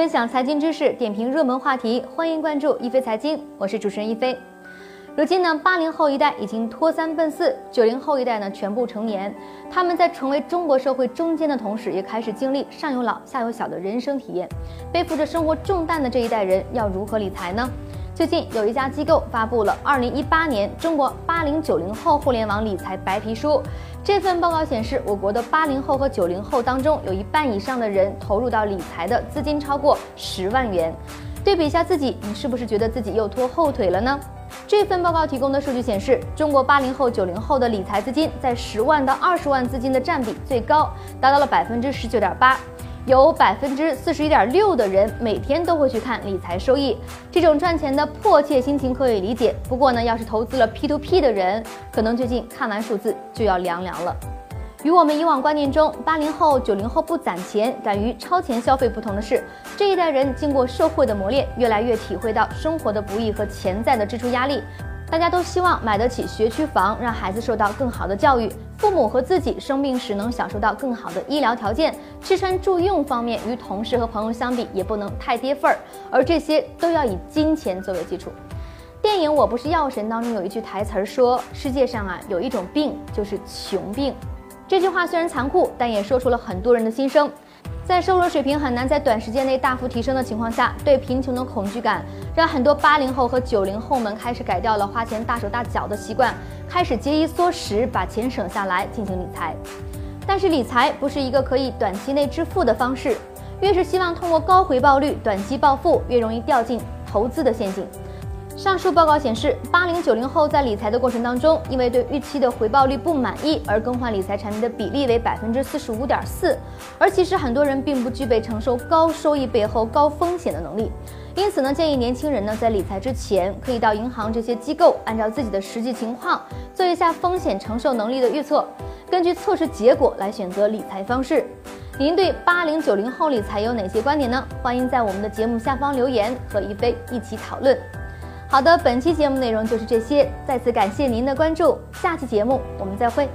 分享财经知识，点评热门话题，欢迎关注一飞财经，我是主持人一飞。如今呢，八零后一代已经脱三奔四，九零后一代呢全部成年。他们在成为中国社会中间的同时，也开始经历上有老下有小的人生体验。背负着生活重担的这一代人要如何理财呢？最近有一家机构发布了《二零一八年中国八零九零后互联网理财白皮书》。这份报告显示，我国的八零后和九零后当中，有一半以上的人投入到理财的资金超过十万元。对比一下自己，你是不是觉得自己又拖后腿了呢？这份报告提供的数据显示，中国八零后、九零后的理财资金在十万到二十万资金的占比最高，达到了百分之十九点八，有百分之四十一点六的人每天都会去看理财收益。这种赚钱的迫切心情可以理解，不过呢，要是投资了 P to P 的人，可能最近看完数字就要凉凉了。与我们以往观念中八零后、九零后不攒钱、敢于超前消费不同的是，这一代人经过社会的磨练，越来越体会到生活的不易和潜在的支出压力。大家都希望买得起学区房，让孩子受到更好的教育；父母和自己生病时能享受到更好的医疗条件；吃穿住用方面与同事和朋友相比也不能太跌份儿，而这些都要以金钱作为基础。电影《我不是药神》当中有一句台词儿说：“世界上啊有一种病就是穷病。”这句话虽然残酷，但也说出了很多人的心声。在收入水平很难在短时间内大幅提升的情况下，对贫穷的恐惧感让很多八零后和九零后们开始改掉了花钱大手大脚的习惯，开始节衣缩食，把钱省下来进行理财。但是理财不是一个可以短期内致富的方式，越是希望通过高回报率短期暴富，越容易掉进投资的陷阱。上述报告显示，八零九零后在理财的过程当中，因为对预期的回报率不满意而更换理财产品的比例为百分之四十五点四。而其实很多人并不具备承受高收益背后高风险的能力，因此呢，建议年轻人呢在理财之前，可以到银行这些机构，按照自己的实际情况做一下风险承受能力的预测，根据测试结果来选择理财方式。您对八零九零后理财有哪些观点呢？欢迎在我们的节目下方留言，和一飞一起讨论。好的，本期节目内容就是这些，再次感谢您的关注，下期节目我们再会。